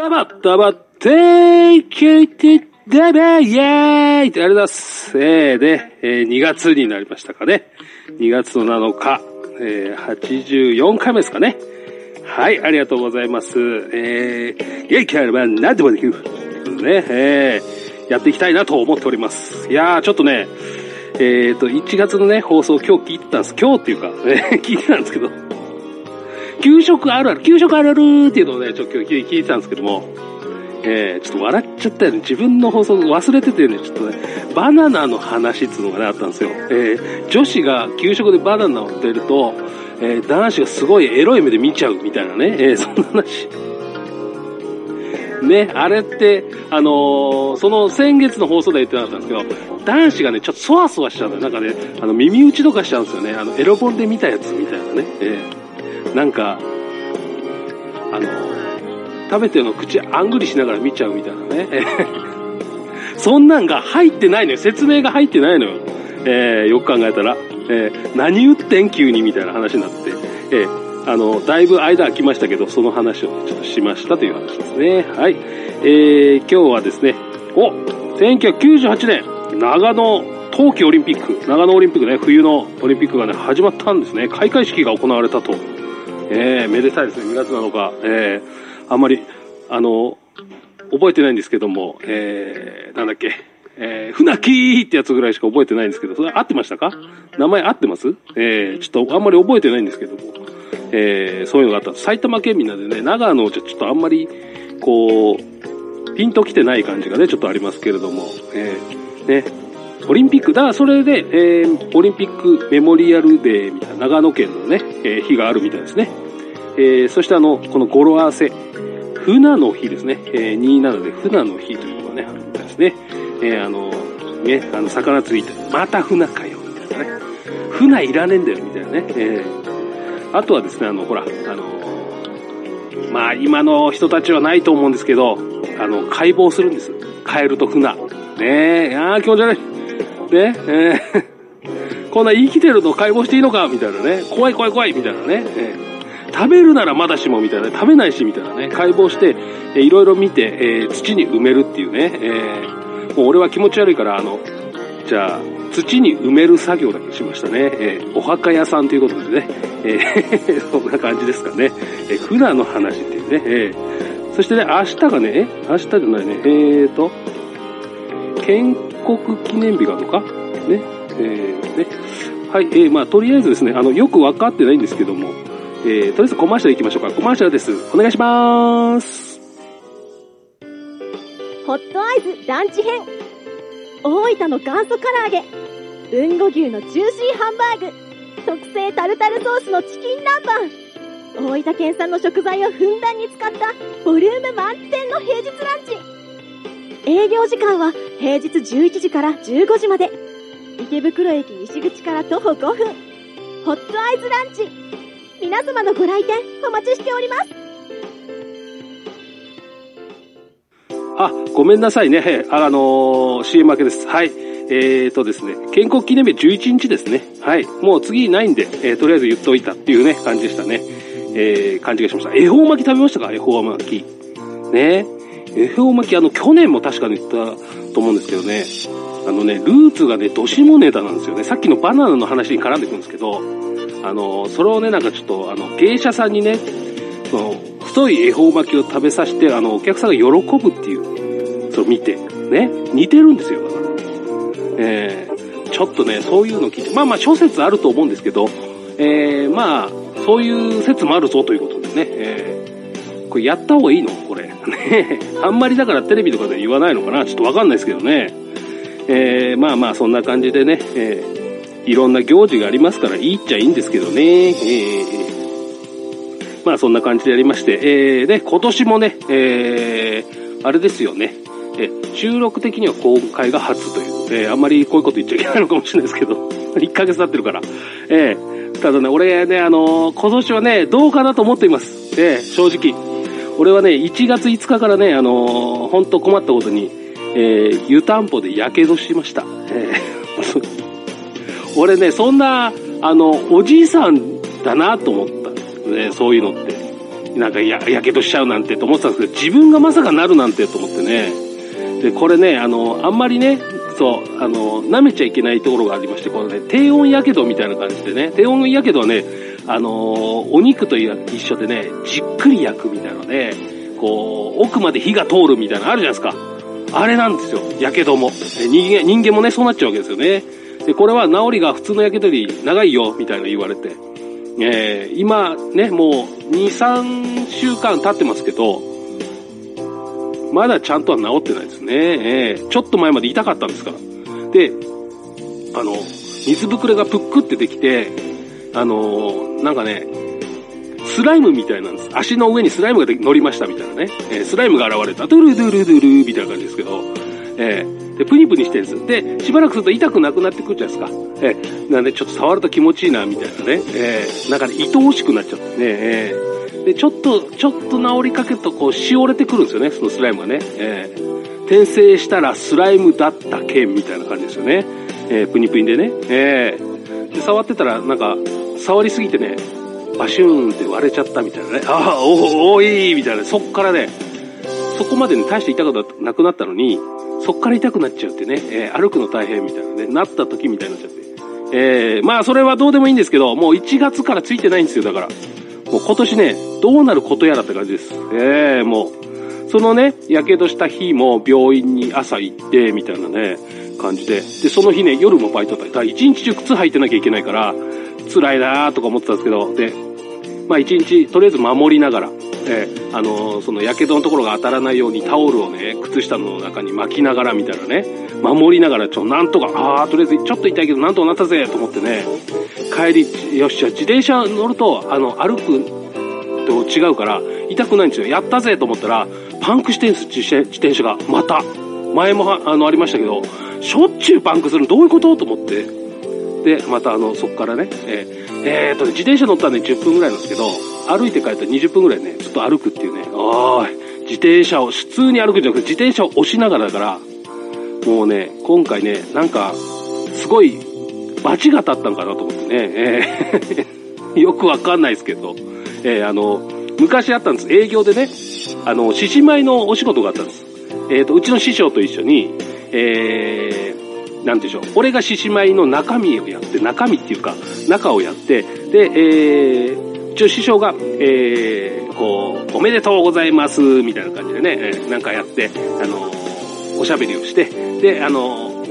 ダバッダバッテイケイテダバイェーイってありがとうございます。えー、で、えー、2月になりましたかね。2月の7日、えー、84回目ですかね。はい、ありがとうございます。えー、元気あれば何でもできる。ね、えー、やっていきたいなと思っております。いやー、ちょっとね、えーと、1月のね、放送今日聞いてたんです。今日っていうか、ね、聞いてたんですけど、給食あるある、給食あるあるっていうのをね、ちょっと今日聞いてたんですけども、えー、ちょっと笑っちゃったよね。自分の放送忘れててね、ちょっとね、バナナの話っていうのがね、あったんですよ。えー、女子が給食でバナナを出ると、えー、男子がすごいエロい目で見ちゃうみたいなね、えー、そんな話。ね、あれって、あのーその先月の放送で言ってなかったんですけど、男子がね、ちょっとそわそわしちゃうんだよ。なんかね、あの、耳打ちとかしちゃうんですよね。あの、エロ本で見たやつみたいなね。えーなんか、あの食べてるの口あんぐりしながら見ちゃうみたいなね。そんなんが入ってないのよ。説明が入ってないのよ。えーよく考えたら。えー何言ってん急にみたいな話になって。えーあの、だいぶ間空きましたけど、その話をちょっとしましたという話ですね。はい。えー今日はですね、お !1998 年、長野冬季オリンピック、長野オリンピックね、冬のオリンピックがね、始まったんですね。開会式が行われたと。えーめでたいですね、2月7日。えーあんまり、あの、覚えてないんですけども、えーなんだっけ、えー、船木ってやつぐらいしか覚えてないんですけど、それ合ってましたか？名前合ってます？えーちょっとあんまり覚えてないんですけども、えーそういうのがあった。埼玉県民なんでね、長野じゃちょっとあんまり、こう、ピンときてない感じがね、ちょっとありますけれども、えーね、オリンピック、だからそれで、えーオリンピックメモリアルデーみたいな、長野県のね、えー日があるみたいですね。えーそしてあの、この語呂合わせ、船の日ですね。えー27で船の日というのがね、あるみたいですね。えーあの、ね、あの、魚釣りって、また船かよ、みたいなね。船いらねえんだよ、みたいなね。えーあとはですね、あの、ほら、あの、まあ、今の人たちはないと思うんですけど、あの、解剖するんです。カエルと船。ねえ、ああ、気持ち悪い。ねえー こんな生きてるの解剖していいのかみたいなね。怖い怖い怖いみたいなね。えー食べるならまだしもみたいな。食べないしみたいなね。解剖して、えーいろいろ見て、えー土に埋めるっていうね。えーもう俺は気持ち悪いから、あの、じゃあ、土に埋める作業だけしましたね。えーお墓屋さんということでね。えー そんな感じですかね。えー、船の話っていうね。えーそしてね、明日がね、明日じゃないね。えーと、国記念日があるのか？ね。えーね。はい、えーまあ、とりあえずですね、あの、よくわかってないんですけども、えーとりあえずコマーシャル行きましょうか。コマーシャルです。お願いしまーす。ホットアイズランチ編大分の元祖唐揚げ豊後牛のジューシーハンバーグ特製タルタルソースのチキン南蛮大分県産の食材をふんだんに使ったボリューム満点の平日ランチ営業時間は平日11時から15時まで池袋駅西口から徒歩5分ホットアイズランチ皆様のご来店お待ちしておりますあ、ごめんなさいね。ああのー CM 明けです。はい。えーとですね、建国記念日11日ですね。はい。もう次ないんで、えーとりあえず言っといたっていうね、感じでしたね。えー、感じがしました。恵方巻き食べましたか？恵方巻き。ね恵方巻き、あの、去年も確かに言ったと思うんですけどね。あのね、ルーツがね、どしもネタなんですよね。さっきのバナナの話に絡んでくるんですけど、あの、それをね、なんかちょっと、あの、芸者さんにね、その、太い恵方巻きを食べさせて、あの、お客さんが喜ぶっていう、それを見て、ね、似てるんですよ、だから。えー、ちょっとね、そういうの聞いて、まあまあ諸説あると思うんですけど、えー、まあ、そういう説もあるぞということでね、えー、これやった方がいいの？ね あんまりだからテレビとかで言わないのかな？ちょっとわかんないですけどね。えー、まあまあそんな感じでね、えー、いろんな行事がありますからいいっちゃいいんですけどね。えーまあそんな感じでやりまして、えー、で、今年もね、えー、あれですよね、えー収録的には今回が初という、えーあんまりこういうこと言っちゃいけないのかもしれないですけど、1ヶ月経ってるから。えーただね、俺ね、あのー今年はね、どうかなと思っています。えー正直。俺はね、1月5日からね、あのー、本当困ったことに、えー湯たんぽで火傷しました。えー 俺ね、そんな、あの、おじいさんだなと思ったね、そういうのって。なんかや、やけどしちゃうなんてと思ってたんですけど、自分がまさかなるなんてと思ってね。で、これね、あの、あんまりね、そう、あの、舐めちゃいけないところがありまして、このね、低温やけどみたいな感じでね、低温やけどはね、あの、お肉と一緒でね、じっくり焼くみたいなので、こう、奥まで火が通るみたいなのあるじゃないですか。あれなんですよ、やけども。人間、人間もね、そうなっちゃうわけですよね。で、これは治りが普通のやけどより長いよ、みたいな言われて。えー、今ね、もう2、3週間経ってますけど、まだちゃんとは治ってないですね。えー、ちょっと前まで痛かったんですから。で、あの、水ぶくれがぷっくってできて、あのー、なんかね、スライムみたいなんです。足の上にスライムが乗りましたみたいなね。えー、スライムが現れた。ドゥルドゥルドゥルみたいな感じですけど、えー、で、プニプニしてるんです。で、しばらくすると痛くなくなってくるじゃないですか。えー、なんでちょっと触ると気持ちいいな、みたいなね。えー、なんかね、愛おしくなっちゃってね。えー、で、ちょっと、ちょっと治りかけるとこう、しおれてくるんですよね、そのスライムがね。えー、転生したらスライムだった剣みたいな感じですよね。えー、プニプニでね。えー、で、触ってたら、なんか、触りすぎてね、バシューンって割れちゃったみたいなね。ああ、おおいみたいな。そっからね、そこまでね、大して痛くなくなったのに、そっから痛くなっちゃうってね、えー、歩くの大変みたいなね、なった時みたいになっちゃって。えー、まあそれはどうでもいいんですけど、もう1月からついてないんですよ、だから。もう今年ね、どうなることやらって感じです。えー、もう、そのね、火傷した日も病院に朝行って、みたいなね、感じで。で、その日ね、夜もバイトだった。一日中靴履いてなきゃいけないから、辛いなーとか思ってたんですけど、で、まあ一日、とりあえず守りながら、え、あのー、その、やけどのところが当たらないようにタオルをね、靴下の中に巻きながらみたいなね、守りながら、ちょ、なんとか、あー、とりあえずちょっと痛いけど、なんとかなったぜと思ってね、帰り、よっしゃ、自転車乗ると、あの、歩くと違うから、痛くないんですよ。やったぜと思ったら、パンクしてんす、自転車が。また。前もあの、ありましたけど、しょっちゅうパンクするのどういうことと思って。で、またあの、そこからね、えー、えー、と、自転車乗ったらね、10分ぐらいなんですけど、歩いて帰ったら20分ぐらいね、ずっと歩くっていうね、おい、自転車を、普通に歩くんじゃなくて、自転車を押しながらだから、もうね、今回ね、なんか、すごい、罰が立ったのかなと思ってね、えー よくわかんないですけど、えー、あの、昔あったんです。営業でね、あの、獅子舞のお仕事があったんです。え、ー、と、うちの師匠と一緒に、えー、なんでしょう。俺が獅子舞の中身をやって、中身っていうか、中をやって、で、えー、一応師匠が、えー、こう、おめでとうございます、みたいな感じでね、えー、なんかやって、あのおしゃべりをして、で、あの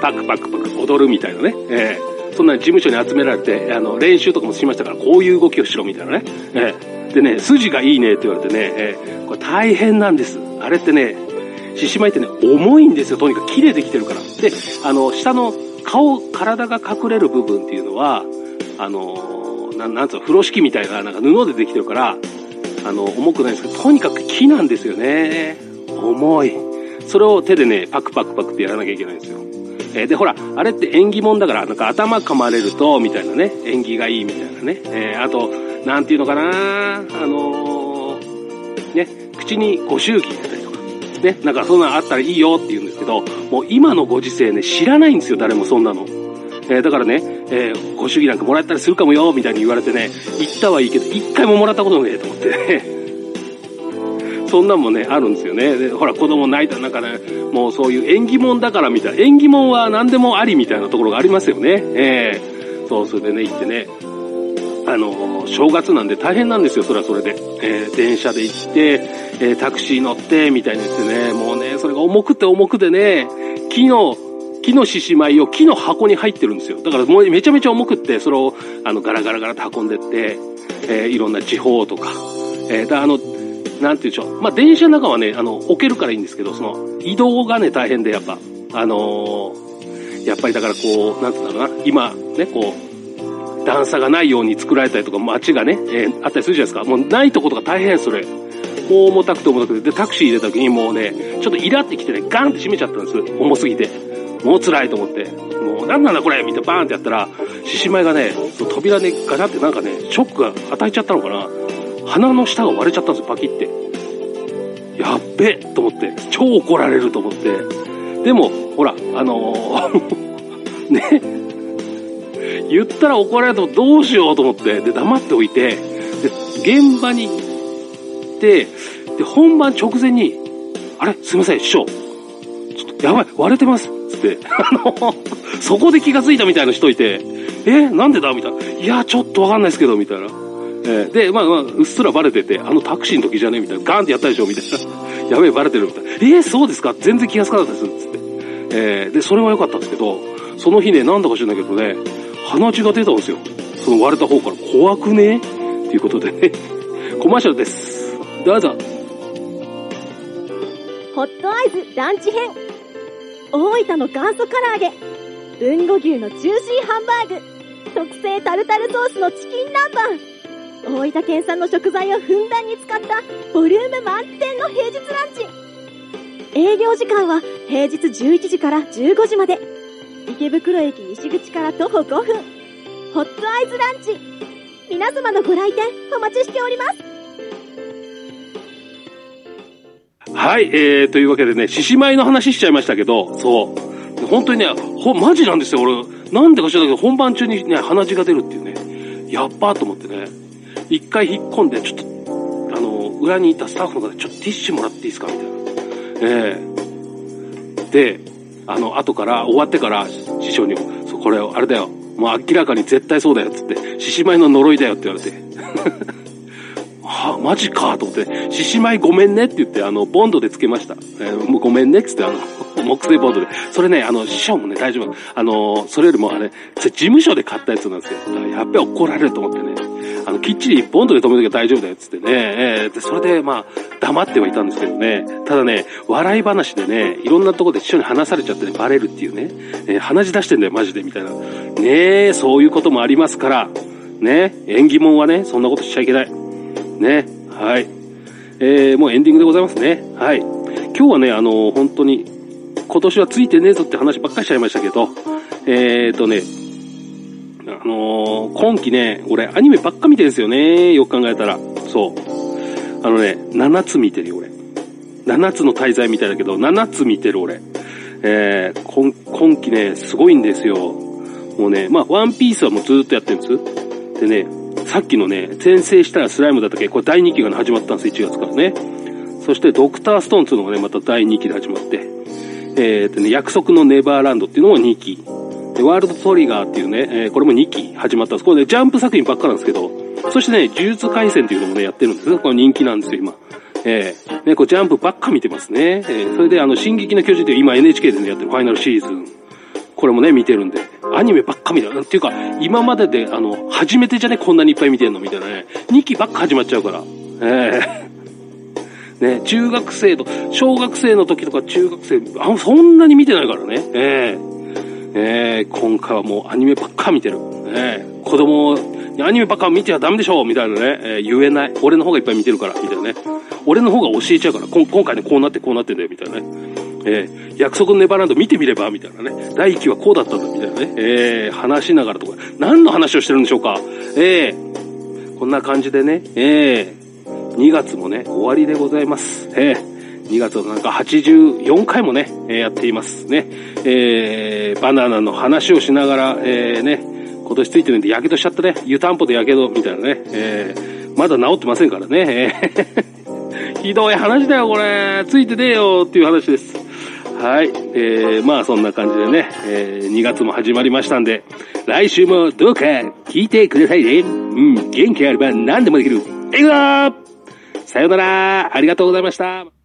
パクパクパク踊るみたいなね、えー、そんな事務所に集められて、あの、練習とかもしましたから、こういう動きをしろみたいなね、え、でね、筋がいいねって言われてね、えー、これ大変なんです。あれってね、獅子舞ってね、重いんですよ、とにかく。木でできてるから。で、あの、下の顔、体が隠れる部分っていうのは、あの、ななんつうの、風呂敷みたいな、なんか布でできてるから、あの、重くないんですけど、とにかく木なんですよね。重い。それを手でね、パクパクパクってやらなきゃいけないんですよ。えー、で、ほら、あれって縁起物だから、なんか頭噛まれると、みたいなね、縁起がいいみたいなね。えー、あと、なんていうのかなあのー、ね、口にご祝儀入れたりとか、ね、なんかそんなのあったらいいよって言うんですけど、もう今のご時世ね、知らないんですよ、誰もそんなの。えー、だからね、えー、ご祝儀なんかもらったりするかもよ、みたいに言われてね、行ったはいいけど、一回ももらったことねえと思ってね。そんなんもね、あるんですよね。で、ほら、子供泣いた、なんかね、もうそういう縁起物だからみたいな、縁起物は何でもありみたいなところがありますよね。ええー、そう、それでね、行ってね、あの、正月なんで大変なんですよ、それはそれで。えー、電車で行って、えー、タクシー乗って、みたいに言ってね、もうね、それが重くて重くてね、木の、木の獅子舞を木の箱に入ってるんですよ。だからもうめちゃめちゃ重くって、それを、あの、ガラガラガラと運んでって、えー、いろんな地方とか、えー、だあの、なんて言うんでしょう。まあ、電車の中はね、あの、置けるからいいんですけど、その、移動がね、大変で、やっぱ、あの、やっぱりだからこう、なんて言うんだろうな、今、ね、こう、段差がないように作られたりとか、街がね、えー、あったりするじゃないですか。もうないとことか大変、それ。もう重たくて重たくて、で、タクシー入れた時にもうね、ちょっとイラってきてね、ガンって閉めちゃったんです。重すぎて。もう辛いと思って。もう、なんなんだこれみたいなバーンってやったら、獅子舞がね、扉ね、ガチャってなんかね、ショックが与えちゃったのかな。鼻の下が割れちゃったんですよ、パキって。やっべと思って、超怒られると思って。でも、ほら、あのー ね、言ったら怒られるとどうしようと思って、で、黙っておいて、で、現場に行って、で、本番直前に、あれ？すいません、師匠。ちょっと、やばい、割れてます。つって、あの、そこで気がついたみたいな人いて、え、なんでだ？みたいな。いや、ちょっとわかんないですけど、みたいな。えーで、まあまあ、うっすらバレてて、あのタクシーの時じゃね？みたいな。ガーンってやったでしょ？みたいな。やべえ、バレてるみたいな。えー、そうですか？全然気がつかなかったです。つって。えーで、それは良かったんですけど、その日ね、なんだか知らないけどね、鼻血が出たんですよ。その割れた方から。怖くね？っていうことでね。コマーシャルです。どうぞ。ホットアイズランチ編大分の元祖唐揚げ豊後牛のジューシーハンバーグ特製タルタルソースのチキン南蛮大分県産の食材をふんだんに使ったボリューム満点の平日ランチ営業時間は平日11時から15時まで池袋駅西口から徒歩5分ホットアイズランチ皆様のご来店お待ちしておりますはい、えー、というわけでね、獅子舞の話しちゃいましたけど、そう。本当にね、ほ、マジなんですよ、俺。なんでか知らないけど、本番中にね、鼻血が出るっていうね。やっばーと思ってね。一回引っ込んで、ちょっと、あの、裏にいたスタッフの方で、ちょっとティッシュもらっていいですかみたいな。ええで、あの、後から、終わってから、師匠に、そう、これ、あれだよ。もう明らかに絶対そうだよ、つって。獅子舞の呪いだよって言われて。はあ、マジかと思って、獅子舞ごめんねって言って、あの、ボンドでつけました。えーもうごめんねっつって、あの、木製ボンドで。それね、あの、師匠もね、大丈夫。あの、それよりもあれ、事務所で買ったやつなんですよ。だからやっべ怒られると思ってね。あの、きっちりボンドで止めときゃ大丈夫だよつってね。えーで、それで、まあ、黙ってはいたんですけどね。ただね、笑い話でね、いろんなとこで師匠に話されちゃってね、バレるっていうね。えー鼻血出してんだよ、マジで、みたいな。ねえ、そういうこともありますから。ね、縁起物はね、そんなことしちゃいけない。ね。はい。えー、もうエンディングでございますね。はい。今日はね、あの本当に、今年はついてねえぞって話ばっかりしちゃいましたけど、えーとね、あのー今期ね、俺アニメばっか見てるんですよね。よく考えたら。そう。あのね、7つ見てるよ、俺。7つの滞在みたいだけど、7つ見てる俺。えー、今今期ね、すごいんですよ。もうね、まあ、ワンピースはもうずっとやってるんです。でね、さっきのね、転生したらスライムだったっけ？これ第2期がね始まったんです、1月からね。そして、ドクターストーンっていうのがね、また第2期で始まって。えーとね、約束のネバーランドっていうのも2期。で、ワールドトリガーっていうね、えーこれも2期始まったんです。これね、ジャンプ作品ばっかなんですけど、そしてね、呪術回戦っていうのもね、やってるんですこれ人気なんですよ、今。えー、ね、これジャンプばっか見てますね。えーそれで、あの、進撃の巨人っていう今 NHK でね、やってるファイナルシーズン。これもね、見てるんで。アニメばっか見てる。っていうか、今までで、あの、初めてじゃね、こんなにいっぱい見てんのみたいなね。2期ばっか始まっちゃうから。ええね、中学生と、小学生の時とか中学生、あそんなに見てないからね。ええええ今回はもうアニメばっか見てる。ええ子供アニメばっか見てはダメでしょみたいなね、ええ言えない。俺の方がいっぱい見てるから、みたいなね。俺の方が教えちゃうから、今回ね、こうなってこうなってんだよ、みたいなね。ええ約束のネバーランド見てみれば、みたいなね。第1期はこうだったんだ、みたいなね。ええ話しながらとか、何の話をしてるんでしょうか。ええこんな感じでね、ええ2月もね、終わりでございます。ええ2月はなんか84回もね、えやっていますね。えーバナナの話をしながら、えーね、今年ついてるんで、やけどしちゃったね。湯たんぽでやけど、みたいなね。えーまだ治ってませんからね。えー ひどい話だよ、これ。ついてねえよ、っていう話です。はい。えー、まあそんな感じでね、えー2月も始まりましたんで、来週もどうか聞いてくださいね。うん、元気あれば何でもできる。えいわーさよならありがとうございました